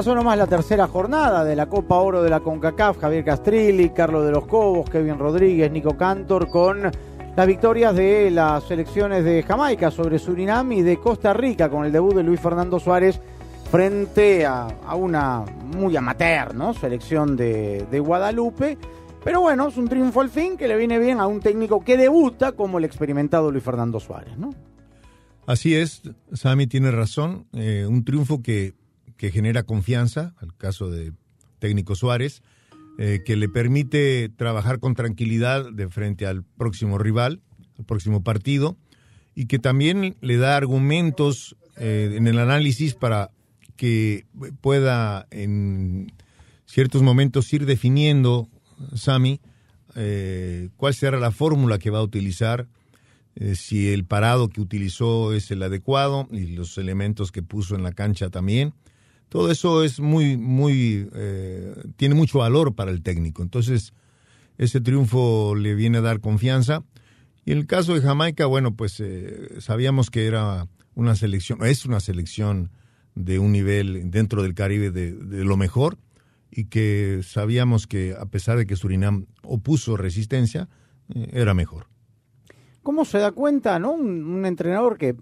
Pasó nomás la tercera jornada de la Copa Oro de la CONCACAF, Javier Castrilli, Carlos de los Cobos, Kevin Rodríguez, Nico Cantor, con las victorias de las selecciones de Jamaica sobre Surinam y de Costa Rica, con el debut de Luis Fernando Suárez frente a, una muy amateur, ¿no? Selección de, Guadalupe. Pero bueno, es un triunfo al fin que le viene bien a un técnico que debuta como el experimentado Luis Fernando Suárez, ¿no? Así es, Sami tiene razón. Eh, un triunfo que, que, genera confianza, al caso de técnico Suárez, eh, que le permite trabajar con tranquilidad de frente al próximo rival, al próximo partido, y que también le da argumentos eh, en el análisis para que pueda en ciertos momentos ir definiendo, Sami, cuál será la fórmula que va a utilizar eh, si el parado que utilizó es el adecuado y los elementos que puso en la cancha también. Todo eso es muy, muy, eh, tiene mucho valor para el técnico. Entonces, ese triunfo le viene a dar confianza. Y en el caso de Jamaica, bueno, pues eh, sabíamos que era una selección, es una selección de un nivel dentro del Caribe de, de lo mejor y que sabíamos que a pesar de que Surinam opuso resistencia, era mejor. ¿Cómo se da cuenta, no? Un, entrenador que,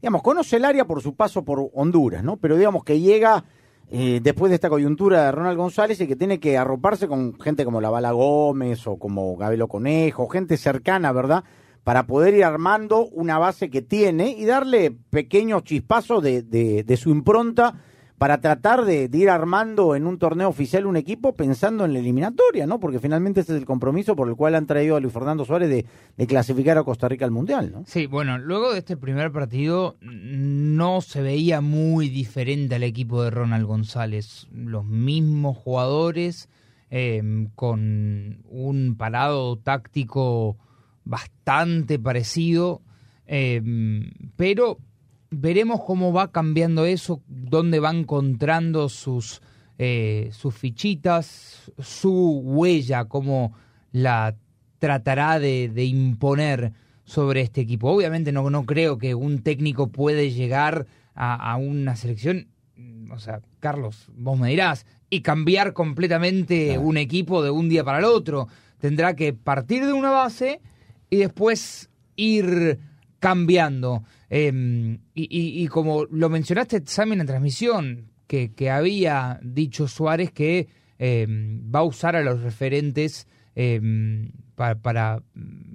digamos, conoce el área por su paso por Honduras, ¿no? Pero digamos que llega eh, después de esta coyuntura de Ronald González y que tiene que arroparse con gente como la Bala Gómez o como Gabelo Conejo, gente cercana, ¿verdad? Para poder ir armando una base que tiene y darle pequeños chispazos de, de, de su impronta para tratar de, ir armando en un torneo oficial un equipo pensando en la eliminatoria, ¿no? Porque finalmente ese es el compromiso por el cual han traído a Luis Fernando Suárez de, clasificar a Costa Rica al Mundial, ¿no? Sí, bueno, luego de este primer partido no se veía muy diferente al equipo de Ronald González. Los mismos jugadores eh, con un parado táctico bastante parecido, eh, pero veremos cómo va cambiando eso, dónde va encontrando sus, eh, sus fichitas, su huella, cómo la tratará de, imponer sobre este equipo. Obviamente no, no creo que un técnico puede llegar a, una selección, o sea, Carlos, vos me dirás, y cambiar completamente un equipo de un día para el otro. Tendrá que partir de una base y después ir cambiando. Em, y, como lo mencionaste, Sammy, en transmisión, que, había dicho Suárez que em, va a usar a los referentes em, para,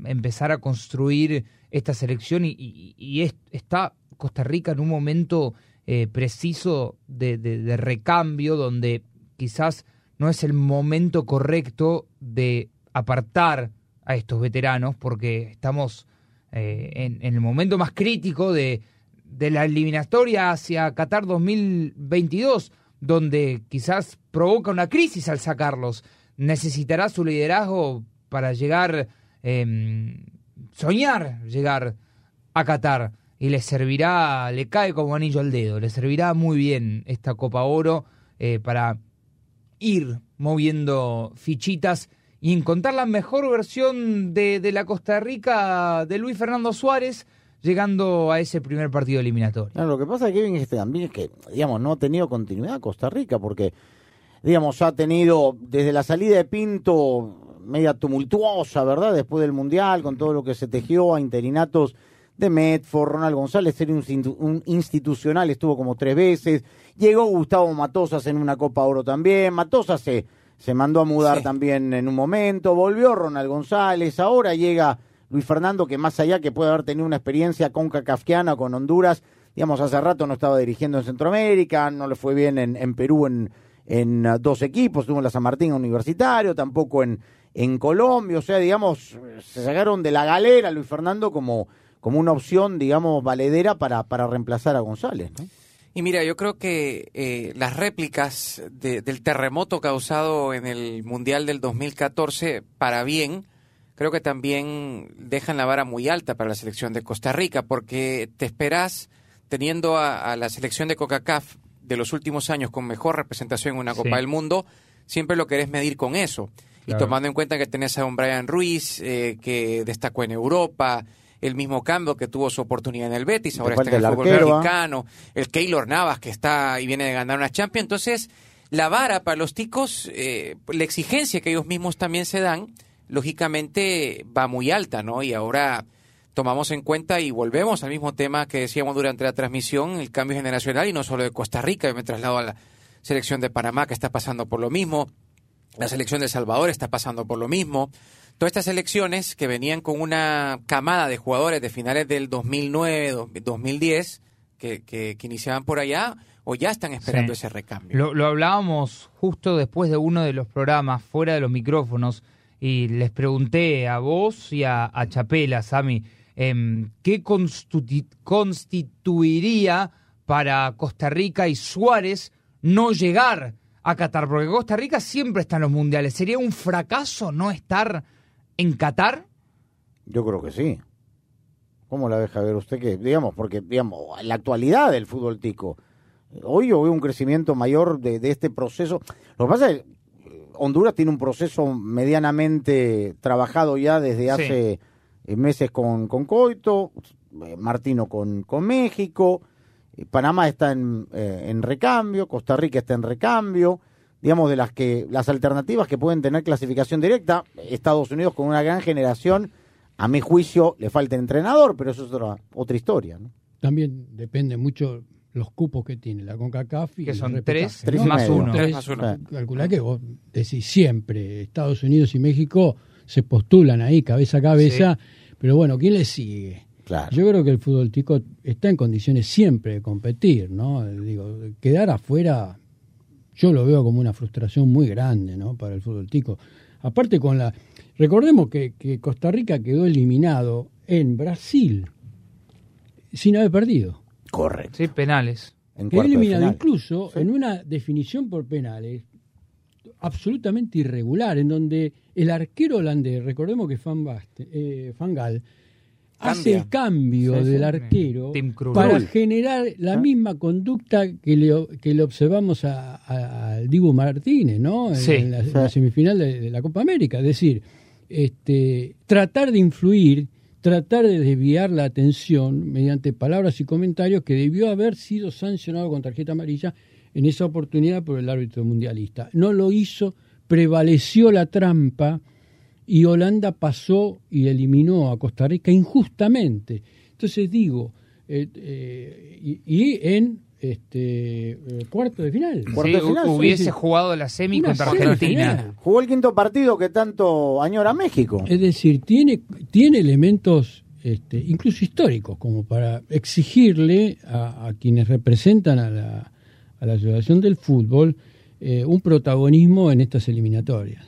empezar a construir esta selección y, está Costa Rica en un momento eh, preciso de recambio donde quizás no es el momento correcto de apartar a estos veteranos porque estamos eh, en, el momento más crítico de, la eliminatoria hacia Qatar 2022, donde quizás provoca una crisis al sacarlos. Necesitará su liderazgo para llegar, eh, soñar llegar a Qatar. Y le servirá, le cae como anillo al dedo, le servirá muy bien esta Copa Oro eh, para ir moviendo fichitas y encontrar la mejor versión de, de, la Costa Rica de Luis Fernando Suárez llegando a ese primer partido eliminatorio. lo que pasa, Kevin, este también es que, digamos, no ha tenido continuidad Costa Rica, porque, digamos, ha tenido desde la salida de Pinto media tumultuosa, ¿verdad? Después del Mundial, con todo lo que se tejió a interinatos de Medford, Ronald González, un, un, institucional, estuvo como tres veces, llegó Gustavo Matosas en una Copa Oro también, Matosas se se mandó a mudar también en un momento, volvió Ronald González, ahora llega Luis Fernando, que más allá que puede haber tenido una experiencia con Cacafquiana, con Honduras, digamos, hace rato no estaba dirigiendo en Centroamérica, no le fue bien en, Perú en, en uh, dos equipos, estuvo en la San Martín Universitario, tampoco en, en Colombia, o sea, digamos, se sacaron de la galera Luis Fernando como, como una opción, digamos, valedera para, para reemplazar a González. ¿no? Y mira, yo creo que eh, las réplicas del terremoto causado en el Mundial del 2014, para bien, creo que también dejan la vara muy alta para la selección de Costa Rica, porque te esperas, teniendo a, la selección de CONCACAF de los últimos años con mejor representación en una Copa del Mundo, siempre lo querés medir con eso. Y tomando en cuenta que tenés a un Brian Ruiz, eh, que destacó en Europa, el mismo Campbell que tuvo su oportunidad en el Betis, ahora está en el fútbol arquero, ¿ah? mexicano, el Keylor Navas que está y viene de ganar una Champions. Entonces, la vara para los ticos, eh, la exigencia que ellos mismos también se dan, lógicamente va muy alta, ¿no? Y ahora tomamos en cuenta y volvemos al mismo tema que decíamos durante la transmisión, el cambio generacional y no solo de Costa Rica, yo me traslado a la selección de Panamá que está pasando por lo mismo, la selección de El Salvador está pasando por lo mismo. Todas estas selecciones que venían con una camada de jugadores de finales del 2009, do- 2010, que, que, que iniciaban por allá, o ya están esperando Sí. ese recambio. Lo, lo hablábamos justo después de uno de los programas, fuera de los micrófonos, y les pregunté a vos y a, a Chapela, Sami, em, ¿qué constitu- constituiría para Costa Rica y Suárez no llegar a Qatar? Porque Costa Rica siempre está en los mundiales. ¿Sería un fracaso no estar en Qatar? Yo creo que sí. ¿Cómo la deja ver usted que, digamos, porque, digamos, la actualidad del fútbol tico, hoy yo veo un crecimiento mayor de, de este proceso. Lo que pasa es que Honduras tiene un proceso medianamente trabajado ya desde hace eh, meses con, con Coito, eh, Martino con, con México, eh, Panamá está en, eh, en recambio, Costa Rica está en recambio, digamos, de las que las alternativas que pueden tener clasificación directa, Estados Unidos con una gran generación, a mi juicio le falta entrenador, pero eso es otra, otra historia. ¿no? También depende mucho los cupos que tiene la CONCACAF y Que son tres, Tres más uno. Tres más uno. Calculá que vos decís siempre, Estados Unidos y México se postulan ahí cabeza a cabeza, pero bueno, ¿quién le sigue? Claro. Yo creo que el fútbol tico está en condiciones siempre de competir, ¿no? Digo, quedar afuera, yo lo veo como una frustración muy grande, ¿no? Para el fútbol tico. Aparte con la... Recordemos que, que Costa Rica quedó eliminado en Brasil sin haber perdido. Correcto. Sí, penales. En Quedó eliminado final. incluso Sí. en una definición por penales absolutamente irregular, en donde el arquero holandés, recordemos que Van, Basten, eh, Van Gaal, hace el cambio Sí, sí. del arquero para generar la ¿Ah? misma conducta que le, que le observamos a- Dibu Martínez, ¿no? En, Sí. en la, en Sí. la semifinal de, de la Copa América. Es decir, este, tratar de influir, tratar de desviar la atención mediante palabras y comentarios que debió haber sido sancionado con tarjeta amarilla en esa oportunidad por el árbitro mundialista. No lo hizo, prevaleció la trampa y Holanda pasó y eliminó a Costa Rica injustamente. Entonces digo, eh, eh, y, y en este eh, cuarto de final. Cuarto Sí, de final, sí, hubiese sí. jugado la semi Una contra. Argentina. Jugó el quinto partido que tanto añora México. Es decir, tiene, tiene elementos este, incluso históricos como para exigirle a, a quienes representan a la, a la Asociación del Fútbol eh, un protagonismo en estas eliminatorias.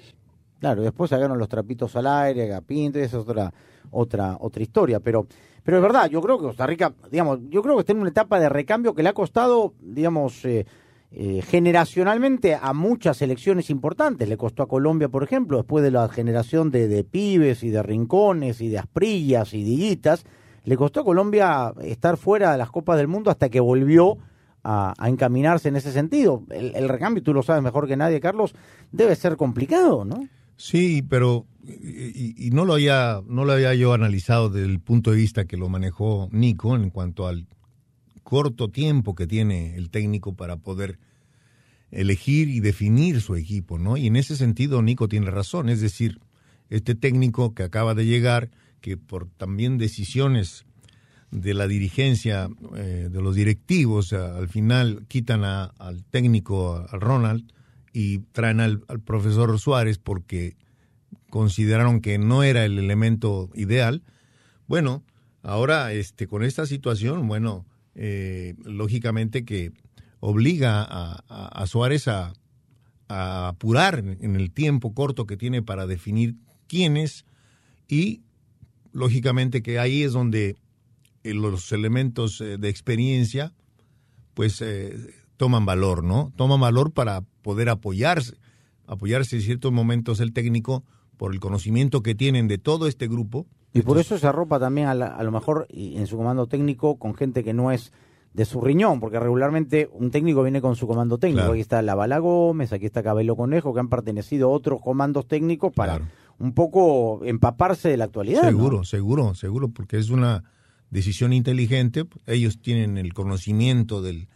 Claro, después sacaron los trapitos al aire, Gapinto, y esa es otra, otra, otra historia. Pero, pero es verdad, yo creo que Costa Rica, digamos, yo creo que está en una etapa de recambio que le ha costado, digamos, eh, eh, generacionalmente a muchas selecciones importantes. Le costó a Colombia, por ejemplo, después de la generación de, de pibes y de rincones y de asprillas y diguitas, le costó a Colombia estar fuera de las Copas del Mundo hasta que volvió a, encaminarse en ese sentido. El, el recambio, tú lo sabes mejor que nadie, Carlos, debe ser complicado, ¿no? Sí, pero y, no lo había no lo había yo analizado desde el punto de vista que lo manejó Nico en cuanto al corto tiempo que tiene el técnico para poder elegir y definir su equipo, ¿no? Y en ese sentido Nico tiene razón, es decir, este técnico que acaba de llegar, que por también decisiones de la dirigencia, eh, de los directivos, al final quitan a- al técnico, a Ronald, y traen al, al profesor Suárez porque consideraron que no era el elemento ideal. Bueno, ahora este, con esta situación, bueno, eh, lógicamente que obliga a, Suárez a, a apurar en el tiempo corto que tiene para definir quiénes y lógicamente que ahí es donde eh, los elementos eh, de experiencia pues eh, toman valor, ¿no? Toman valor para poder apoyarse, apoyarse en ciertos momentos el técnico por el conocimiento que tienen de todo este grupo. Y por eso se arropa también a, la- a lo mejor y en su comando técnico con gente que no es de su riñón, porque regularmente un técnico viene con su comando técnico. Claro. Aquí está La Bala Gómez, aquí está Cabello Conejo, que han pertenecido a otros comandos técnicos para Claro. un poco empaparse de la actualidad. ¿no? Seguro, seguro, seguro, porque es una decisión inteligente. Ellos tienen el conocimiento del,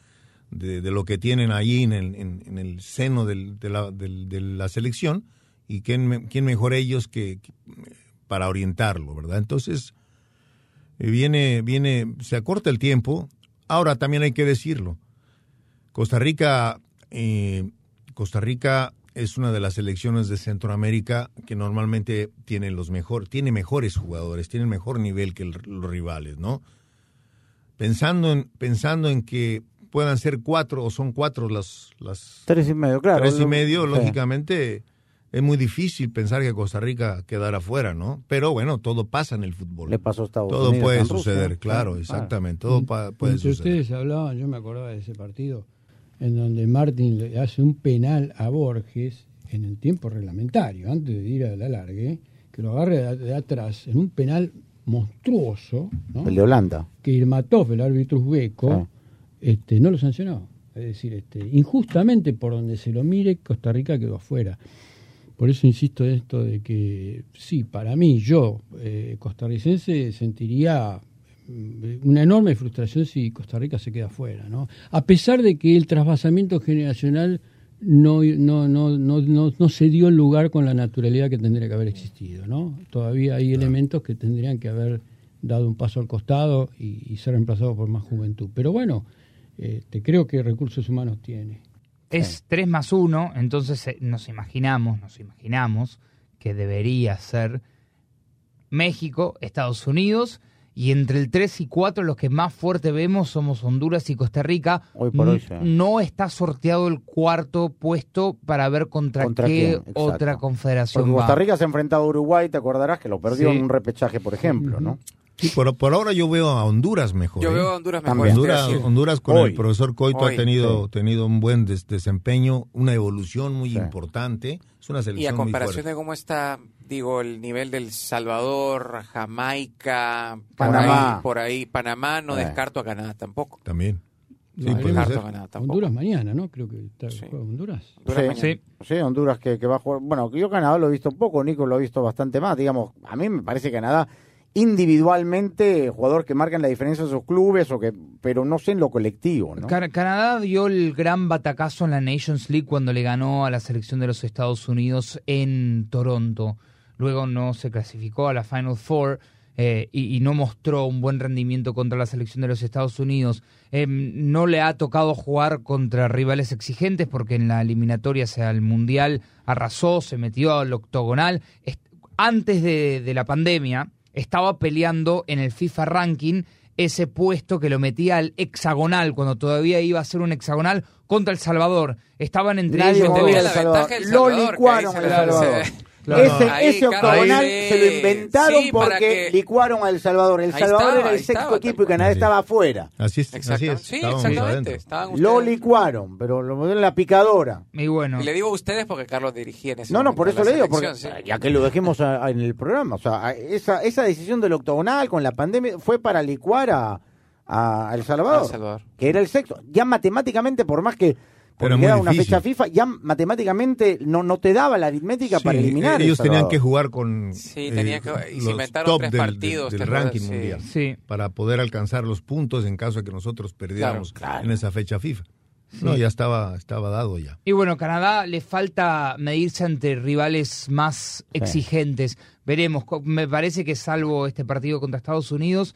de, lo que tienen ahí en el, en, el seno de, la, selección y quién, quién mejor ellos que, para orientarlo, ¿verdad? Entonces, eh, viene, viene, se acorta el tiempo. Ahora también hay que decirlo. Costa Rica, eh, Costa Rica es una de las selecciones de Centroamérica que normalmente tiene los mejor, tiene mejores jugadores, tiene mejor nivel que los rivales, ¿no? Pensando en, pensando en que puedan ser cuatro o son cuatro las, las Tres y medio, claro. tres y Lo- medio, sí. lógicamente es muy difícil pensar que Costa Rica quedara fuera, ¿no? Pero bueno, todo pasa en el fútbol. Le pasó a Estados todo Unidos puede Rusia, suceder, claro, Claro. exactamente, todo pa- puede Entre suceder. ustedes hablaban, yo me acordaba de ese partido, en donde Martín le hace un penal a Borges en el tiempo reglamentario, antes de ir al alargue, que lo agarre de, de atrás en un penal monstruoso, ¿no? El de Holanda. que Irmatov, el árbitro uzbeco, este, no lo sancionó. Es decir, este, injustamente por donde se lo mire, Costa Rica quedó afuera. Por eso insisto en esto de que sí, para mí, yo, eh, costarricense, sentiría mm, una enorme frustración si Costa Rica se queda afuera, ¿no? A pesar de que el trasvasamiento generacional no, no, no, no, no, no se dio el lugar con la naturalidad que tendría que haber existido, ¿no? Todavía hay elementos que tendrían que haber dado un paso al costado y, y ser reemplazados por más juventud. Pero bueno, este, creo que recursos humanos tiene. Es 3 más 1, entonces eh, nos imaginamos, nos imaginamos que debería ser México, Estados Unidos, y entre el 3 y 4 los que más fuerte vemos somos Honduras y Costa Rica. Hoy por hoy, sí. No está sorteado el cuarto puesto para ver contra, ¿Contra qué otra confederación Porque va. Costa Rica se ha enfrentado a Uruguay, te acordarás que lo perdió Sí. en un repechaje, por ejemplo, ¿no? Sí, por, por ahora yo veo a Honduras mejor. Yo ¿eh? veo a Honduras mejor. Honduras. Honduras con Hoy. el profesor Coito Hoy. ha tenido, Sí. tenido un buen des- desempeño, una evolución muy Sí. importante. Es una Y selección a muy comparación de cómo está, digo, el nivel del Salvador, Jamaica, por Panamá. ahí, por ahí, Panamá, no Eh. descarto a Canadá tampoco. También. Sí, No, a. Honduras mañana, ¿no? Creo que está, Sí. Honduras. Honduras Sí. mañana. Sí. Sí, Honduras que, que va a jugar. Bueno, yo Canadá lo he visto poco, Nico lo ha visto bastante más. Digamos, a mí me parece Canadá individualmente jugador que marcan la diferencia en sus clubes, o que, pero no sé en lo colectivo, ¿no? Can- Canadá dio el gran batacazo en la Nations League cuando le ganó a la selección de los Estados Unidos en Toronto. Luego no se clasificó a la Final Four eh, y, no mostró un buen rendimiento contra la selección de los Estados Unidos. Eh, no le ha tocado jugar contra rivales exigentes porque en la eliminatoria hacia el Mundial arrasó, se metió al octogonal. Antes de, de la pandemia estaba peleando en el FIFA Ranking ese puesto que lo metía al hexagonal, cuando todavía iba a ser un hexagonal, contra El Salvador. Estaban entre Nadie ellos dos. El Salvador. Lo licuaron Salvador. Claro. Ese, Ahí, ese claro, octogonal ahí se lo inventaron sí, porque que- licuaron a El Salvador. El Ahí Salvador estaba, era el sexto estaba, equipo y Canadá Sí. estaba afuera. Así es, así es. Sí, exactamente. Lo licuaron, pero lo movieron en la picadora. Y bueno, Y le digo a ustedes porque Carlos dirigía en ese No, no, por eso le digo, porque selección, sí. ya que lo dejemos a- a- en el programa, o sea, a- esa, esa decisión del octogonal con la pandemia fue para licuar a, a El Salvador, A El Salvador. que era el sexto. Ya matemáticamente, por más que porque Era una difícil. fecha FIFA, ya matemáticamente no, no te daba la aritmética Sí, para eliminar. El Ellos tenían que jugar con Sí, eh, tenían que- los inventaron top tres del, partidos, del ranking Sí. mundial sí. para poder alcanzar los puntos en caso de que nosotros perdiéramos Claro, claro. en esa fecha FIFA. No, ya estaba, estaba dado ya. Y bueno, Canadá le falta medirse ante rivales más exigentes. Veremos, me parece que salvo este partido contra Estados Unidos,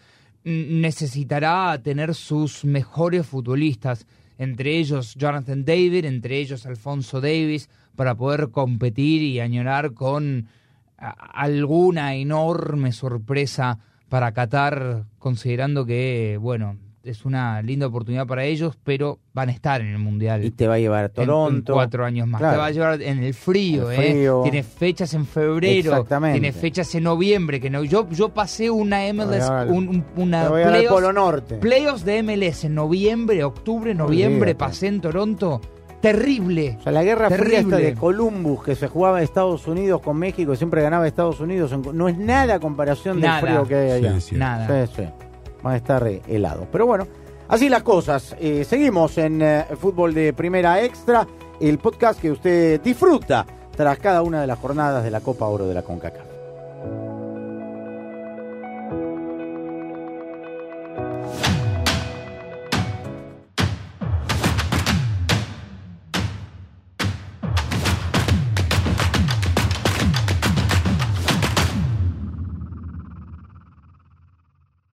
necesitará tener sus mejores futbolistas, entre ellos Jonathan David, entre ellos Alfonso Davis, para poder competir y añorar con alguna enorme sorpresa para Qatar, considerando que, bueno, es una linda oportunidad para ellos, pero van a estar en el Mundial Y te va a llevar a en- en Toronto. cuatro años más. Claro. Te va a llevar en el frío, El frío. ¿eh? Tiene fechas en febrero, Exactamente. tiene fechas en noviembre. que no Yo, yo pasé una MLS, a un- un- una Te voy a llevar al playoffs, Polo Norte. playoffs de MLS en noviembre, octubre, noviembre, Olvídate. pasé en Toronto. Terrible. O sea, la guerra fría esta Terrible. de Columbus que se jugaba en Estados Unidos con México, siempre ganaba Estados Unidos, no es nada a comparación del Nada. frío que hay allá. Sí, sí. Nada. Sí, Van a estar eh, helados. Pero bueno, así las cosas. Eh, seguimos en eh, Fútbol de Primera Extra, el podcast que usted disfruta tras cada una de las jornadas de la Copa Oro de la CONCACAF.